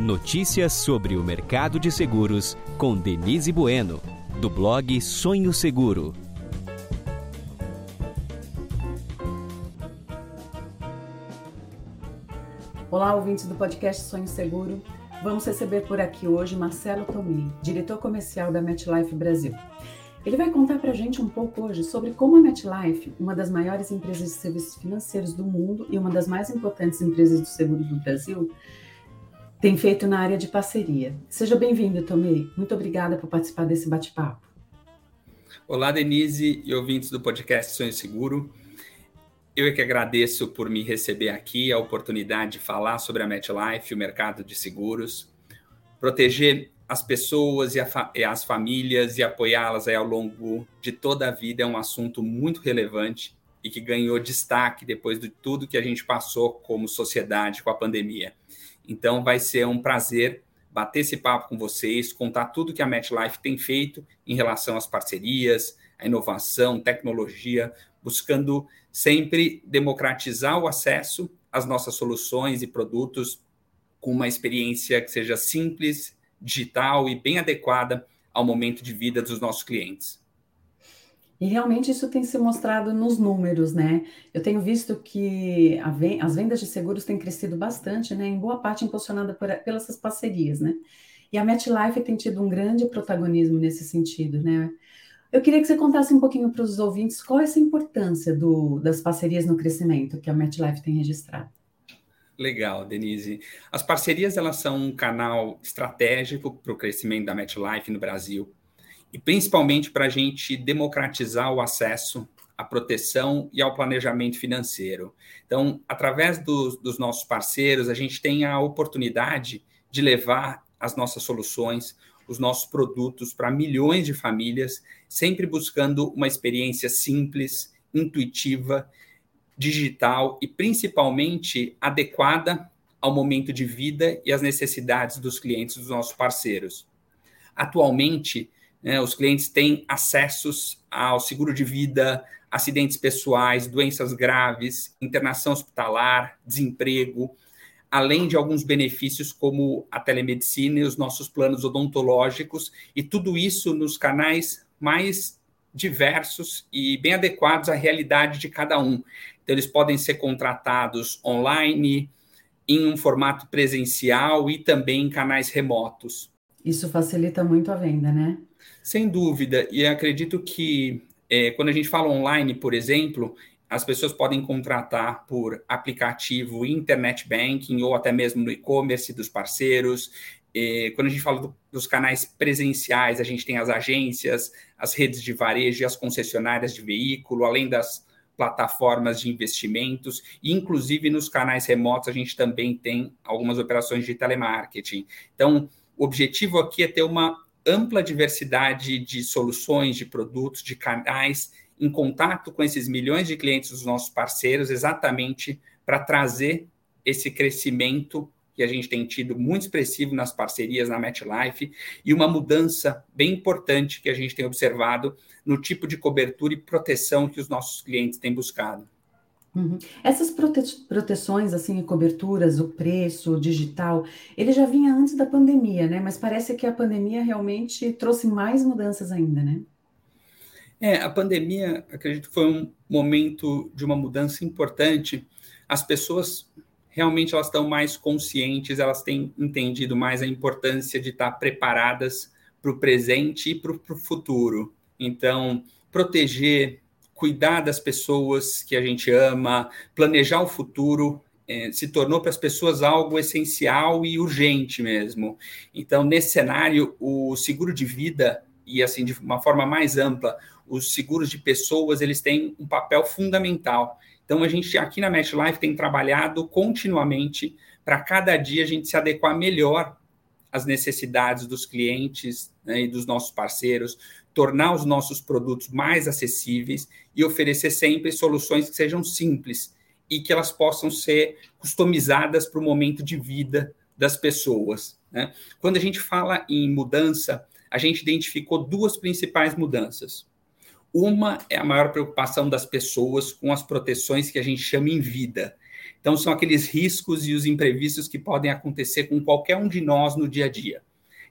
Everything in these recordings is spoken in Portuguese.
Notícias sobre o mercado de seguros com Denise Bueno, do blog Sonho Seguro. Olá, ouvintes do podcast Sonho Seguro. Vamos receber por aqui hoje Marcelo Tomei, diretor comercial da MetLife Brasil. Ele vai contar para a gente um pouco hoje sobre como a MetLife, uma das maiores empresas de serviços financeiros do mundo e uma das mais importantes empresas do seguro do Brasil, tem feito na área de parceria. Seja bem-vindo, Tomei. Muito obrigada por participar desse bate-papo. Olá, Denise e ouvintes do podcast Sonho Seguro. Eu é que agradeço por me receber aqui, a oportunidade de falar sobre a MetLife, o mercado de seguros. Proteger as pessoas e, fa e as famílias e apoiá-las ao longo de toda a vida é um assunto muito relevante e que ganhou destaque depois de tudo que a gente passou como sociedade com a pandemia. Então, vai ser um prazer bater esse papo com vocês, contar tudo que a MetLife tem feito em relação às parcerias, à inovação, tecnologia, buscando sempre democratizar o acesso às nossas soluções e produtos com uma experiência que seja simples, digital e bem adequada ao momento de vida dos nossos clientes. E realmente isso tem se mostrado nos números, né? Eu tenho visto que as vendas de seguros têm crescido bastante, né? Em boa parte impulsionada por, pelas parcerias, né? E a MetLife tem tido um grande protagonismo nesse sentido, né? Eu queria que você contasse um pouquinho para os ouvintes qual é essa importância do, das parcerias no crescimento que a MetLife tem registrado. Legal, Denise. As parcerias elas são um canal estratégico para o crescimento da MetLife no Brasil e principalmente para a gente democratizar o acesso à proteção e ao planejamento financeiro. Então, através dos, dos nossos parceiros, a gente tem a oportunidade de levar as nossas soluções, os nossos produtos para milhões de famílias, sempre buscando uma experiência simples, intuitiva, digital e principalmente adequada ao momento de vida e às necessidades dos clientes dos nossos parceiros. Atualmente, né, os clientes têm acessos ao seguro de vida, acidentes pessoais, doenças graves, internação hospitalar, desemprego, além de alguns benefícios como a telemedicina e os nossos planos odontológicos, e tudo isso nos canais mais diversos e bem adequados à realidade de cada um. Então, eles podem ser contratados online, em um formato presencial e também em canais remotos. Isso facilita muito a venda, né? Sem dúvida, e acredito que é, quando a gente fala online, por exemplo, as pessoas podem contratar por aplicativo internet banking ou até mesmo no e-commerce dos parceiros. É, quando a gente fala do, dos canais presenciais, a gente tem as agências, as redes de varejo e as concessionárias de veículo, além das plataformas de investimentos, e inclusive nos canais remotos a gente também tem algumas operações de telemarketing. Então, o objetivo aqui é ter uma ampla diversidade de soluções, de produtos, de canais em contato com esses milhões de clientes dos nossos parceiros, exatamente para trazer esse crescimento que a gente tem tido muito expressivo nas parcerias na MetLife e uma mudança bem importante que a gente tem observado no tipo de cobertura e proteção que os nossos clientes têm buscado. Uhum. Essas prote proteções, assim, coberturas, o preço, o digital, ele já vinha antes da pandemia, né? Mas parece que a pandemia realmente trouxe mais mudanças ainda, né? É, a pandemia, acredito que foi um momento de uma mudança importante. As pessoas realmente elas estão mais conscientes, elas têm entendido mais a importância de estar preparadas para o presente e para o futuro. Então, proteger cuidar das pessoas que a gente ama, planejar o futuro, é, se tornou para as pessoas algo essencial e urgente mesmo. Então, nesse cenário, o seguro de vida, e assim, de uma forma mais ampla, os seguros de pessoas, eles têm um papel fundamental. Então, a gente aqui na MetLife tem trabalhado continuamente para cada dia a gente se adequar melhor às necessidades dos clientes né, e dos nossos parceiros, tornar os nossos produtos mais acessíveis e oferecer sempre soluções que sejam simples e que elas possam ser customizadas para o momento de vida das pessoas. Né? Quando a gente fala em mudança, a gente identificou duas principais mudanças. Uma é a maior preocupação das pessoas com as proteções que a gente chama em vida. Então, são aqueles riscos e os imprevistos que podem acontecer com qualquer um de nós no dia a dia.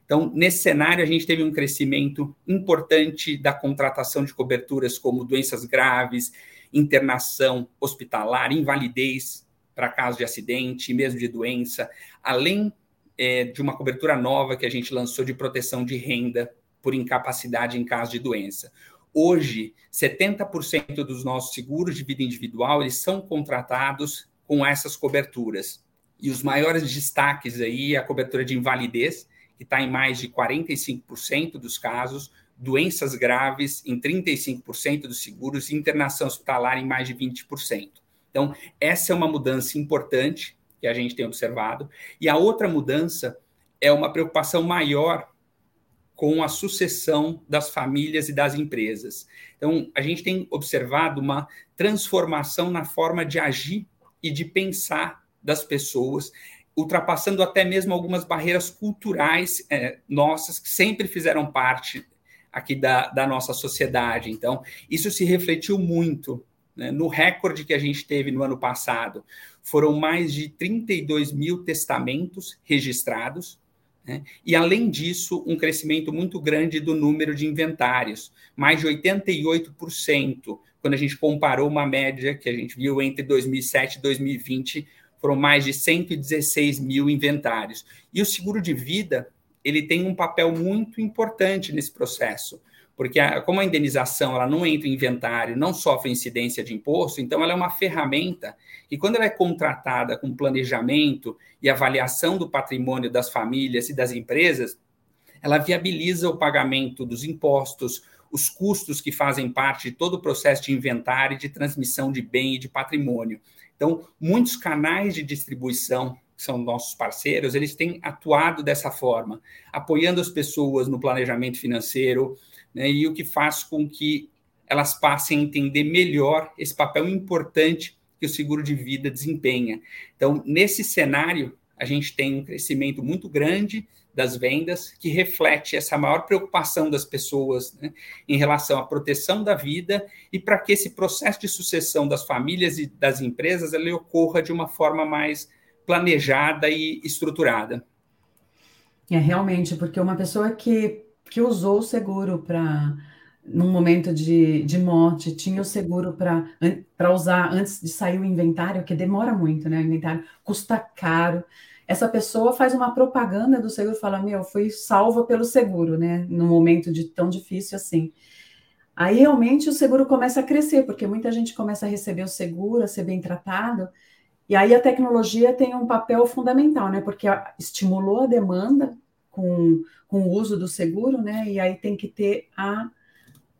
Então, nesse cenário, a gente teve um crescimento importante da contratação de coberturas como doenças graves, internação hospitalar, invalidez para caso de acidente, mesmo de doença, além é, de uma cobertura nova que a gente lançou de proteção de renda por incapacidade em caso de doença. Hoje, 70% dos nossos seguros de vida individual eles são contratados com essas coberturas. E os maiores destaques aí é a cobertura de invalidez, que está em mais de 45% dos casos, doenças graves em 35% dos seguros e internação hospitalar em mais de 20%. Então, essa é uma mudança importante que a gente tem observado. E a outra mudança é uma preocupação maior com a sucessão das famílias e das empresas. Então, a gente tem observado uma transformação na forma de agir e de pensar das pessoas, ultrapassando até mesmo algumas barreiras culturais é, nossas que sempre fizeram parte aqui da, da nossa sociedade. Então, isso se refletiu muito né, no recorde que a gente teve no ano passado. Foram mais de 32 mil testamentos registrados, né, e além disso, um crescimento muito grande do número de inventários, mais de 88%, quando a gente comparou uma média que a gente viu entre 2007 e 2020, foram mais de 116 mil inventários. E o seguro de vida ele tem um papel muito importante nesse processo, porque a, como a indenização ela não entra em inventário, não sofre incidência de imposto, então ela é uma ferramenta que quando ela é contratada com planejamento e avaliação do patrimônio das famílias e das empresas, ela viabiliza o pagamento dos impostos, os custos que fazem parte de todo o processo de inventário e de transmissão de bem e de patrimônio. Então, muitos canais de distribuição que são nossos parceiros, eles têm atuado dessa forma, apoiando as pessoas no planejamento financeiro, né, e o que faz com que elas passem a entender melhor esse papel importante que o seguro de vida desempenha. Então, nesse cenário, a gente tem um crescimento muito grande das vendas, que reflete essa maior preocupação das pessoas né, em relação à proteção da vida e para que esse processo de sucessão das famílias e das empresas ele ocorra de uma forma mais planejada e estruturada. É realmente, porque uma pessoa que, que usou o seguro para num momento de, de morte, tinha o seguro para usar antes de sair o inventário, que demora muito, né? O inventário custa caro. Essa pessoa faz uma propaganda do seguro, fala: Meu, fui salva pelo seguro, né? Num momento de tão difícil assim. Aí realmente o seguro começa a crescer, porque muita gente começa a receber o seguro, a ser bem tratado, e aí a tecnologia tem um papel fundamental, né? Porque estimulou a demanda com, com o uso do seguro, né? E aí tem que ter a,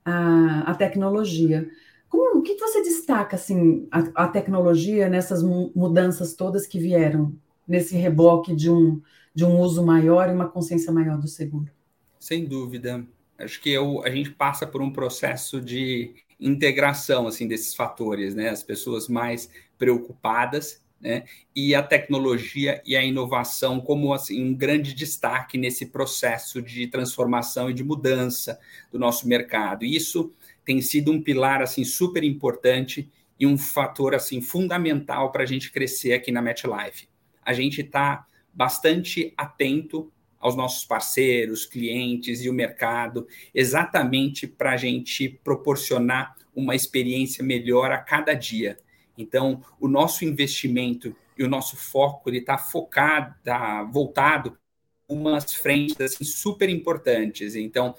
a, a tecnologia. Como, o que você destaca, assim, a, a, tecnologia nessas mudanças todas que vieram nesse reboque de um, de um uso maior e uma consciência maior do seguro? Sem dúvida. Acho que eu, a gente passa por um processo de integração assim desses fatores, né? As pessoas mais preocupadas, né? E a tecnologia e a inovação como assim um grande destaque nesse processo de transformação e de mudança do nosso mercado. E isso tem sido um pilar assim super importante e um fator assim fundamental para a gente crescer aqui na MetLife. A gente está bastante atento aos nossos parceiros, clientes e o mercado, exatamente para a gente proporcionar uma experiência melhor a cada dia. Então, o nosso investimento e o nosso foco ele está focado, tá voltado umas frentes assim, super importantes. Então,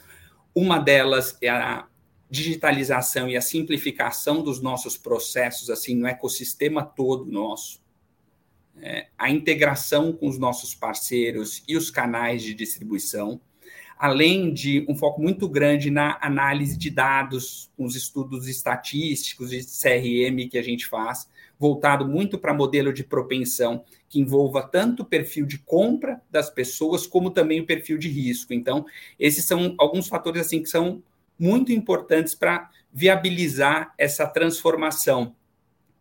uma delas é a digitalização e a simplificação dos nossos processos assim no ecossistema todo nosso. É, a integração com os nossos parceiros e os canais de distribuição além de um foco muito grande na análise de dados, com os estudos estatísticos de CRM que a gente faz, voltado muito para modelo de propensão, que envolva tanto o perfil de compra das pessoas, como também o perfil de risco. Então, esses são alguns fatores assim que são muito importantes para viabilizar essa transformação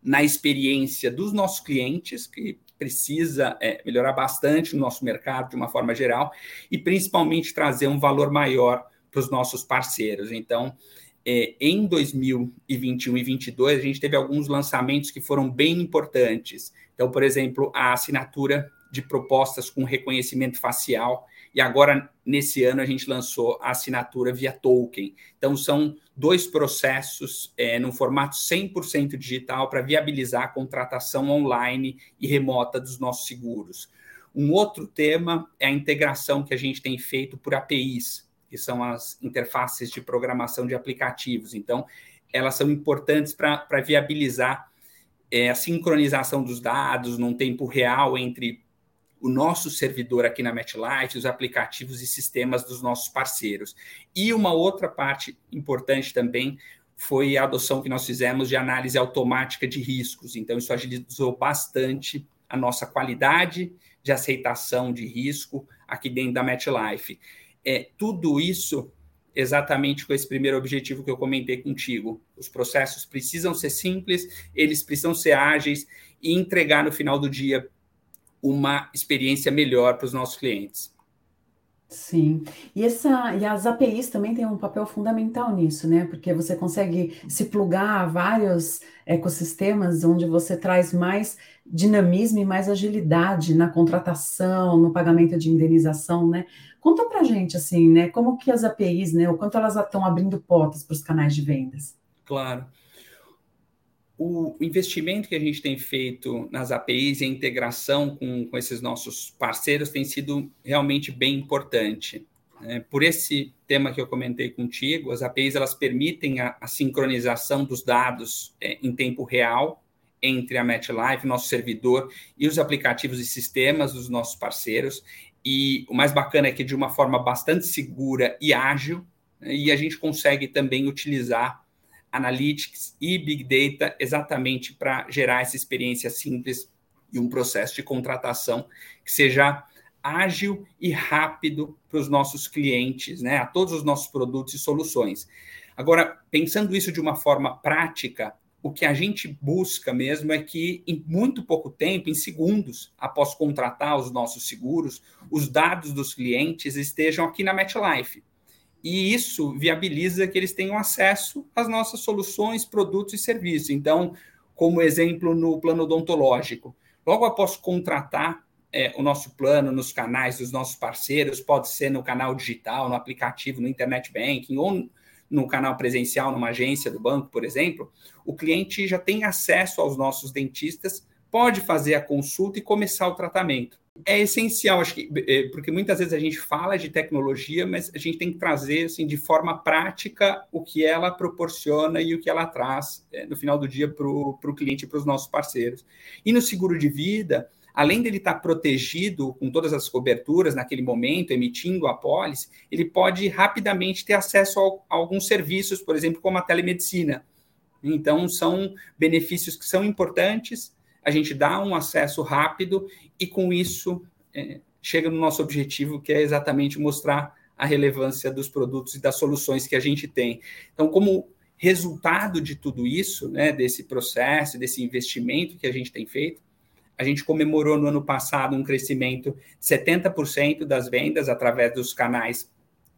na experiência dos nossos clientes, que precisa é, melhorar bastante no nosso mercado de uma forma geral e principalmente trazer um valor maior para os nossos parceiros. Então, é, em 2021 e 2022, a gente teve alguns lançamentos que foram bem importantes. Então, por exemplo, a assinatura de propostas com reconhecimento facial, e agora, nesse ano, a gente lançou a assinatura via token. Então, são dois processos é, no formato 100% digital para viabilizar a contratação online e remota dos nossos seguros. Um outro tema é a integração que a gente tem feito por APIs, que são as interfaces de programação de aplicativos. Então, elas são importantes para viabilizar é, a sincronização dos dados num tempo real entre o nosso servidor aqui na MetLife, os aplicativos e sistemas dos nossos parceiros. E uma outra parte importante também foi a adoção que nós fizemos de análise automática de riscos. Então, isso agilizou bastante a nossa qualidade de aceitação de risco aqui dentro da MetLife é, tudo isso exatamente com esse primeiro objetivo que eu comentei contigo. Os processos precisam ser simples, eles precisam ser ágeis e entregar no final do dia uma experiência melhor para os nossos clientes. Sim, e, essa, e as APIs também têm um papel fundamental nisso, né? Porque você consegue se plugar a vários ecossistemas onde você traz mais dinamismo e mais agilidade na contratação, no pagamento de indenização, né? Conta pra gente, assim, né? Como que as APIs, né? O quanto elas estão abrindo portas para os canais de vendas. Claro o investimento que a gente tem feito nas APIs e a integração com, com esses nossos parceiros tem sido realmente bem importante. É, por esse tema que eu comentei contigo, as APIs elas permitem a, a sincronização dos dados é, em tempo real entre a MetLife, nosso servidor, e os aplicativos e sistemas dos nossos parceiros. E o mais bacana é que de uma forma bastante segura e ágil, né, e a gente consegue também utilizar Analytics e Big Data exatamente para gerar essa experiência simples e um processo de contratação que seja ágil e rápido para os nossos clientes, né, a todos os nossos produtos e soluções. Agora, pensando isso de uma forma prática, o que a gente busca mesmo é que em muito pouco tempo, em segundos, após contratar os nossos seguros, os dados dos clientes estejam aqui na MetLife e isso viabiliza que eles tenham acesso às nossas soluções, produtos e serviços. Então, como exemplo no plano odontológico, logo após contratar é, o nosso plano nos canais dos nossos parceiros, pode ser no canal digital, no aplicativo, no internet banking ou no canal presencial, numa agência do banco, por exemplo, o cliente já tem acesso aos nossos dentistas, pode fazer a consulta e começar o tratamento é essencial, acho que, é, porque muitas vezes a gente fala de tecnologia, mas a gente tem que trazer assim, de forma prática o que ela proporciona e o que ela traz é, no final do dia para o cliente e para os nossos parceiros. E no seguro de vida, além dele estar protegido com todas as coberturas naquele momento, emitindo a pólice, ele pode rapidamente ter acesso a alguns serviços, por exemplo, como a telemedicina. Então, são benefícios que são importantes a gente dá um acesso rápido e com isso é, chega no nosso objetivo, que é exatamente mostrar a relevância dos produtos e das soluções que a gente tem. Então, como resultado de tudo isso, né, desse processo, desse investimento que a gente tem feito, a gente comemorou no ano passado um crescimento de 70% das vendas através dos canais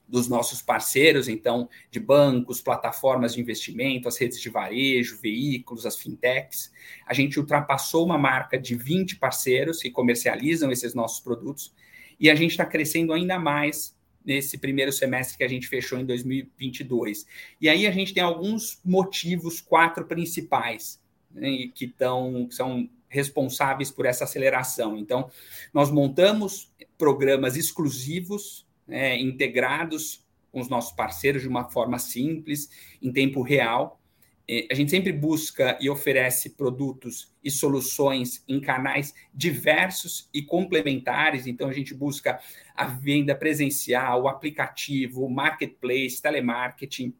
dos nossos parceiros, então, de bancos, plataformas de investimento, as redes de varejo, veículos, as fintechs. A gente ultrapassou uma marca de 20 parceiros que comercializam esses nossos produtos e a gente está crescendo ainda mais nesse primeiro semestre que a gente fechou em 2022. E aí a gente tem alguns motivos, quatro principais, né, que, tão, que são responsáveis por essa aceleração. Então, nós montamos programas exclusivos é, integrados com os nossos parceiros de uma forma simples, em tempo real. É, a gente sempre busca e oferece produtos e soluções em canais diversos e complementares. Então, a gente busca a venda presencial, o aplicativo, o marketplace, telemarketing,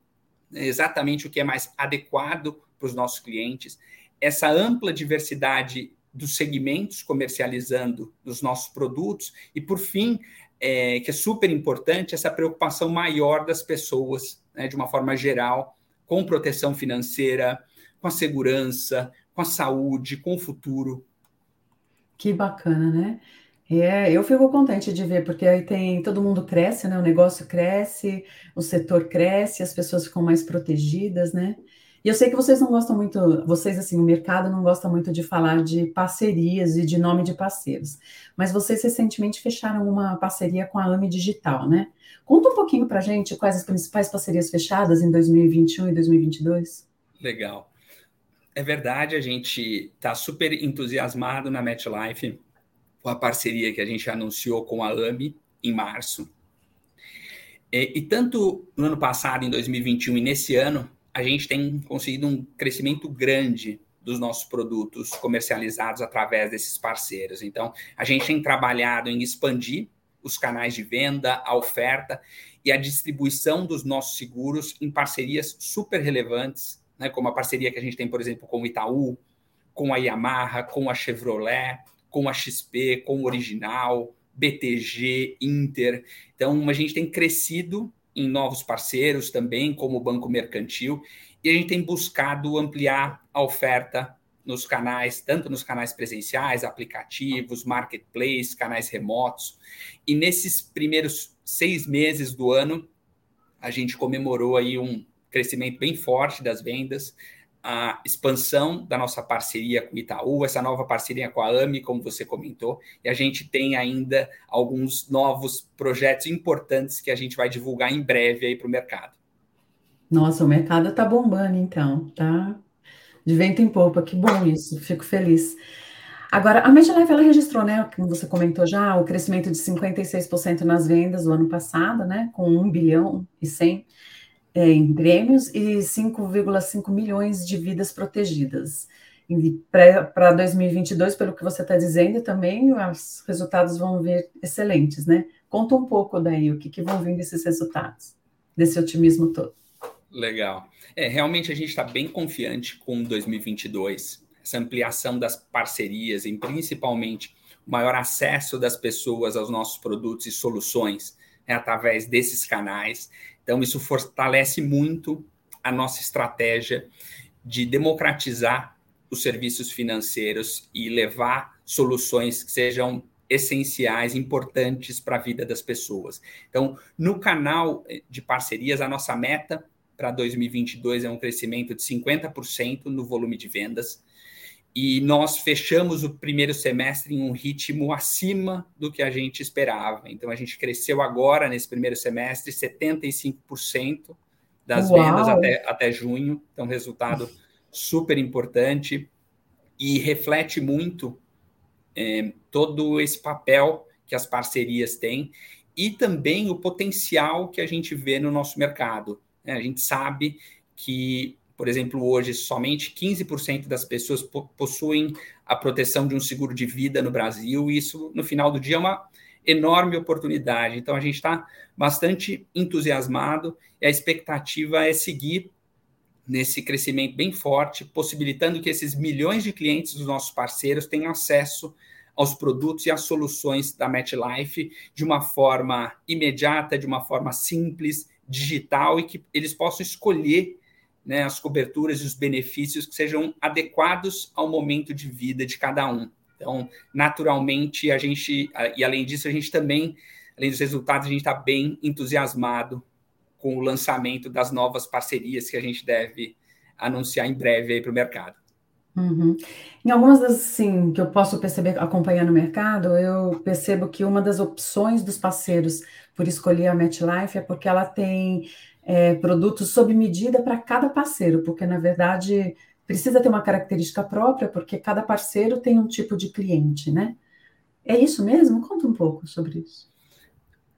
exatamente o que é mais adequado para os nossos clientes. Essa ampla diversidade dos segmentos comercializando os nossos produtos e, por fim, é, que é super importante, essa preocupação maior das pessoas, né, de uma forma geral, com proteção financeira, com a segurança, com a saúde, com o futuro. Que bacana, né? É, eu fico contente de ver, porque aí tem, todo mundo cresce, né? O negócio cresce, o setor cresce, as pessoas ficam mais protegidas, né? E eu sei que vocês não gostam muito, vocês, assim, o mercado não gosta muito de falar de parcerias e de nome de parceiros, mas vocês recentemente fecharam uma parceria com a AME Digital, né? Conta um pouquinho pra gente quais as principais parcerias fechadas em 2021 e 2022. Legal. É verdade, a gente está super entusiasmado na MetLife com a parceria que a gente anunciou com a AMI em março. E, e, tanto no ano passado, em 2021, e nesse ano, a gente tem conseguido um crescimento grande dos nossos produtos comercializados através desses parceiros. Então, a gente tem trabalhado em expandir os canais de venda, a oferta e a distribuição dos nossos seguros em parcerias super relevantes, né, como a parceria que a gente tem, por exemplo, com o Itaú, com a Yamaha, com a Chevrolet, com a XP, com o Original, BTG, Inter. Então, a gente tem crescido em novos parceiros também, como o Banco Mercantil, e a gente tem buscado ampliar a oferta nos canais, tanto nos canais presenciais, aplicativos, marketplace, canais remotos. E nesses primeiros seis meses do ano, a gente comemorou aí um crescimento bem forte das vendas, a expansão da nossa parceria com o Itaú, essa nova parceria com a AMI, como você comentou, e a gente tem ainda alguns novos projetos importantes que a gente vai divulgar em breve aí para o mercado. Nossa, o mercado está bombando, então, tá? De vento em popa, que bom isso, fico feliz. Agora, a MedLife, ela registrou, né, como você comentou já, o crescimento de 56% nas vendas do ano passado, né, com 1 bilhão e 100 é, em prêmios e 5,5 milhões de vidas protegidas. Para 2022, pelo que você está dizendo, também os resultados vão vir excelentes, né? Conta um pouco daí, o que, que vão vir desses resultados, desse otimismo todo. Legal. É, realmente a gente está bem confiante com 2022, essa ampliação das parcerias e principalmente o maior acesso das pessoas aos nossos produtos e soluções né, através desses canais. Então, isso fortalece muito a nossa estratégia de democratizar os serviços financeiros e levar soluções que sejam essenciais, importantes para a vida das pessoas. Então, no canal de parcerias, a nossa meta para 2022 é um crescimento de 50% no volume de vendas e nós fechamos o primeiro semestre em um ritmo acima do que a gente esperava. Então, a gente cresceu agora, nesse primeiro semestre, 75% das Uau. vendas até, até junho. Então, resultado super importante e reflete muito é, todo esse papel que as parcerias têm e também o potencial que a gente vê no nosso mercado. É, a gente sabe que por exemplo, hoje somente 15% das pessoas possuem a proteção de um seguro de vida no Brasil, e isso, no final do dia, é uma enorme oportunidade. Então, a gente está bastante entusiasmado e a expectativa é seguir nesse crescimento bem forte, possibilitando que esses milhões de clientes dos nossos parceiros tenham acesso aos produtos e às soluções da MetLife de uma forma imediata, de uma forma simples, digital e que eles possam escolher né, as coberturas e os benefícios que sejam adequados ao momento de vida de cada um. Então, naturalmente, a gente, e além disso, a gente também, além dos resultados, a gente está bem entusiasmado com o lançamento das novas parcerias que a gente deve anunciar em breve para o mercado. Uhum. Em algumas das assim, que eu posso perceber acompanhando o mercado, eu percebo que uma das opções dos parceiros por escolher a MetLife é porque ela tem é, produtos sob medida para cada parceiro, porque na verdade precisa ter uma característica própria, porque cada parceiro tem um tipo de cliente, né? É isso mesmo? Conta um pouco sobre isso.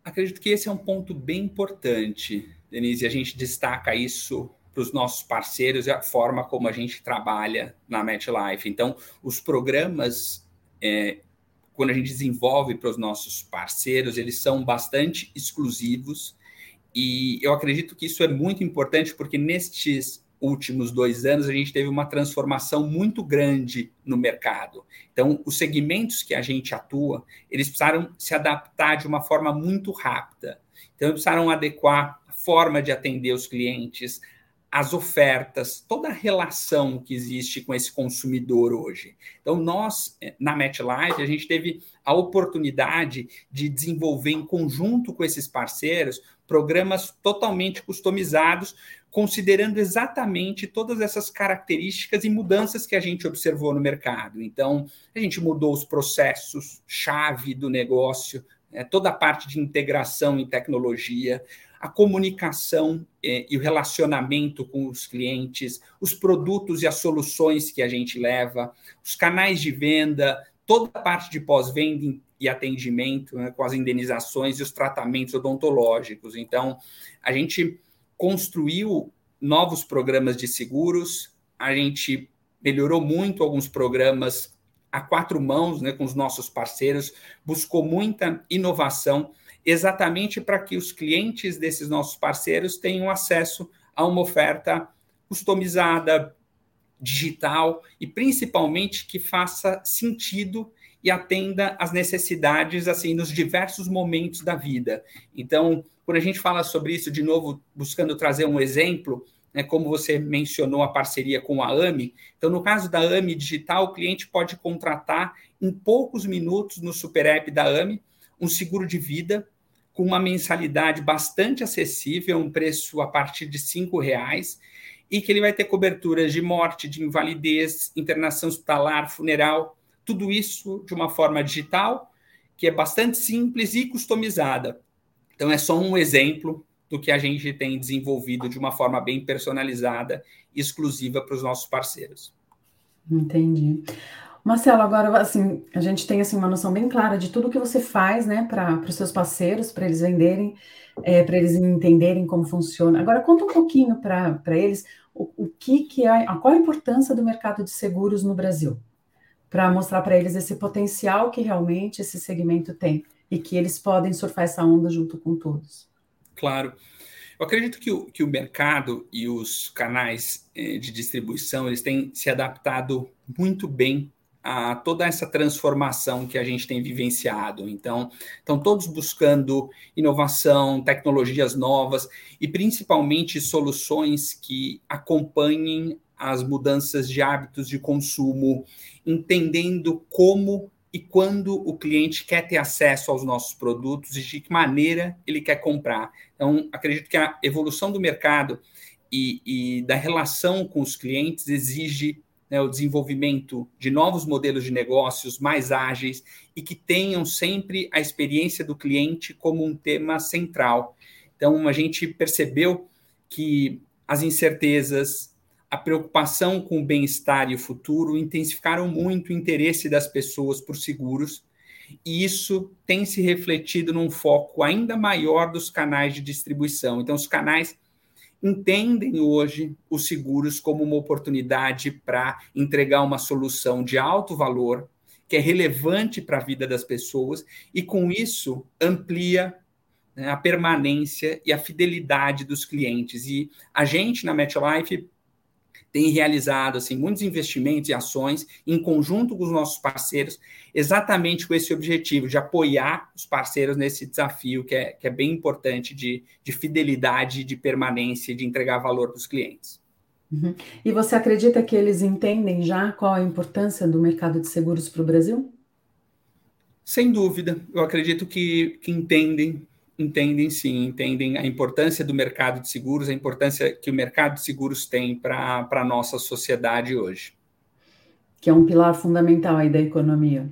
Acredito que esse é um ponto bem importante, Denise, e a gente destaca isso para os nossos parceiros e a forma como a gente trabalha na MetLife. Então, os programas, é, quando a gente desenvolve para os nossos parceiros, eles são bastante exclusivos e eu acredito que isso é muito importante porque nestes últimos dois anos a gente teve uma transformação muito grande no mercado. Então, os segmentos que a gente atua, eles precisaram se adaptar de uma forma muito rápida. Então, precisaram adequar a forma de atender os clientes, as ofertas, toda a relação que existe com esse consumidor hoje. Então, nós, eh, na MetLife, a gente teve a oportunidade de desenvolver em conjunto com esses parceiros programas totalmente customizados, considerando exatamente todas essas características e mudanças que a gente observou no mercado. Então, a gente mudou os processos chave do negócio, né, toda a parte de integração em tecnologia, a comunicação eh, e o relacionamento com os clientes, os produtos e as soluções que a gente leva, os canais de venda, toda a parte de pós-venda e atendimento, né, com as indenizações e os tratamentos odontológicos. Então, a gente construiu novos programas de seguros, a gente melhorou muito alguns programas a quatro mãos, né, com os nossos parceiros, buscou muita inovação exatamente para que os clientes desses nossos parceiros tenham acesso a uma oferta customizada, digital e principalmente que faça sentido e atenda às necessidades assim nos diversos momentos da vida. Então, quando a gente fala sobre isso de novo, buscando trazer um exemplo, né, como você mencionou a parceria com a AMI, então no caso da AMI Digital, o cliente pode contratar em poucos minutos no super app da AMI um seguro de vida com uma mensalidade bastante acessível, um preço a partir de R$ reais, e que ele vai ter coberturas de morte, de invalidez, internação hospitalar, funeral, tudo isso de uma forma digital, que é bastante simples e customizada. Então, é só um exemplo do que a gente tem desenvolvido de uma forma bem personalizada exclusiva para os nossos parceiros. Entendi. Marcelo, agora assim, a gente tem assim uma noção bem clara de tudo que você faz, né, para os seus parceiros, para eles venderem, é, para eles entenderem como funciona. Agora conta um pouquinho para eles o, o, que que é, qual a importância do mercado de seguros no Brasil, para mostrar para eles esse potencial que realmente esse segmento tem e que eles podem surfar essa onda junto com todos. Claro. Eu acredito que o, que o mercado e os canais eh, de distribuição eles têm se adaptado muito bem a toda essa transformação que a gente tem vivenciado. Então, estão todos buscando inovação, tecnologias novas e principalmente soluções que acompanhem as mudanças de hábitos de consumo, entendendo como e quando o cliente quer ter acesso aos nossos produtos e de que maneira ele quer comprar. Então, acredito que a evolução do mercado e, e da relação com os clientes exige né, o desenvolvimento de novos modelos de negócios mais ágeis e que tenham sempre a experiência do cliente como um tema central. Então, a gente percebeu que as incertezas, a preocupação com o bem-estar e o futuro intensificaram muito o interesse das pessoas por seguros, e isso tem se refletido num foco ainda maior dos canais de distribuição. Então, os canais entendem hoje os seguros como uma oportunidade para entregar uma solução de alto valor, que é relevante para a vida das pessoas, e com isso amplia né, a permanência e a fidelidade dos clientes. E a gente na MetLife tem realizado assim muitos investimentos e ações em conjunto com os nossos parceiros, exatamente com esse objetivo de apoiar os parceiros nesse desafio que é, que é bem importante de, de fidelidade, de permanência, de entregar valor para os clientes. Uhum. E você acredita que eles entendem já qual a importância do mercado de seguros para o Brasil? Sem dúvida, eu acredito que, que entendem, entendem sim, entendem a importância do mercado de seguros, a importância que o mercado de seguros tem para a nossa sociedade hoje. Que é um pilar fundamental aí da economia.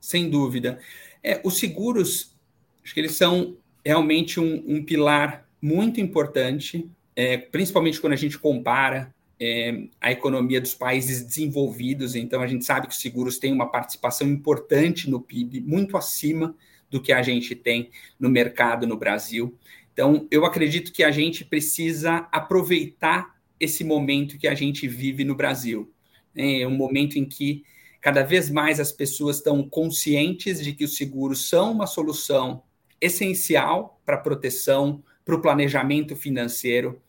Sem dúvida. É, os seguros, acho que eles são realmente um, um pilar muito importante, é, principalmente quando a gente compara é, a economia dos países desenvolvidos. Então, a gente sabe que os seguros têm uma participação importante no PIB, muito acima do que a gente tem no mercado no Brasil. Então, eu acredito que a gente precisa aproveitar esse momento que a gente vive no Brasil. É um momento em que cada vez mais as pessoas estão conscientes de que os seguros são uma solução essencial para a proteção, para o planejamento financeiro.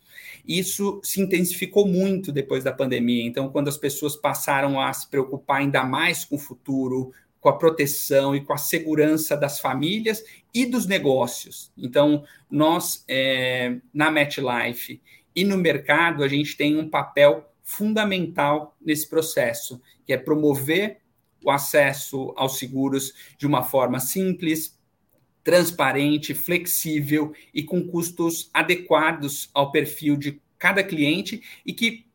Isso se intensificou muito depois da pandemia. Então, quando as pessoas passaram a se preocupar ainda mais com o futuro, com a proteção e com a segurança das famílias e dos negócios. Então, nós, é, na MetLife E no mercado, a gente tem um papel fundamental nesse processo, que é promover o acesso aos seguros de uma forma simples, transparente, flexível e com custos adequados ao perfil de cada cliente e que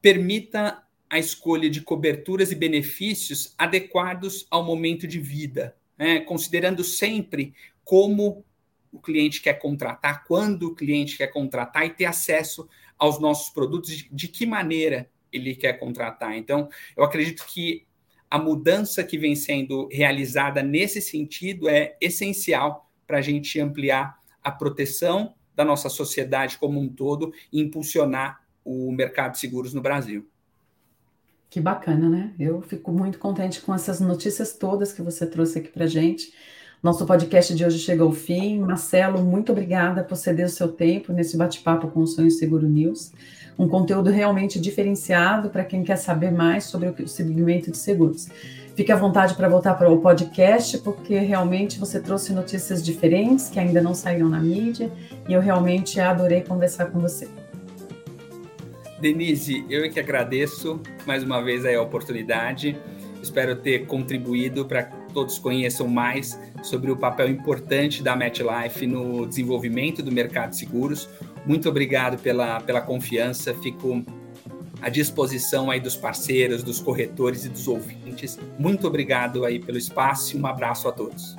permita a escolha de coberturas e benefícios adequados ao momento de vida, né? considerando sempre como o cliente quer contratar, quando o cliente quer contratar e ter acesso aos nossos produtos, de, de que maneira ele quer contratar. Então, eu acredito que a mudança que vem sendo realizada nesse sentido é essencial para a gente ampliar a proteção da nossa sociedade como um todo e impulsionar o mercado de seguros no Brasil. Que bacana, né? Eu fico muito contente com essas notícias todas que você trouxe aqui para gente. Nosso podcast de hoje chega ao fim. Marcelo, muito obrigada por ceder o seu tempo nesse bate-papo com o Sonho Seguro News. Um conteúdo realmente diferenciado para quem quer saber mais sobre o segmento de seguros. Fique à vontade para voltar para o podcast, porque realmente você trouxe notícias diferentes que ainda não saíram na mídia e eu realmente adorei conversar com você. Denise, eu é que agradeço mais uma vez a oportunidade. Espero ter contribuído para que todos conheçam mais sobre o papel importante da MetLife no desenvolvimento do mercado de seguros. Muito obrigado pela, pela confiança. Fico à disposição aí dos parceiros, dos corretores e dos ouvintes. Muito obrigado aí pelo espaço e um abraço a todos.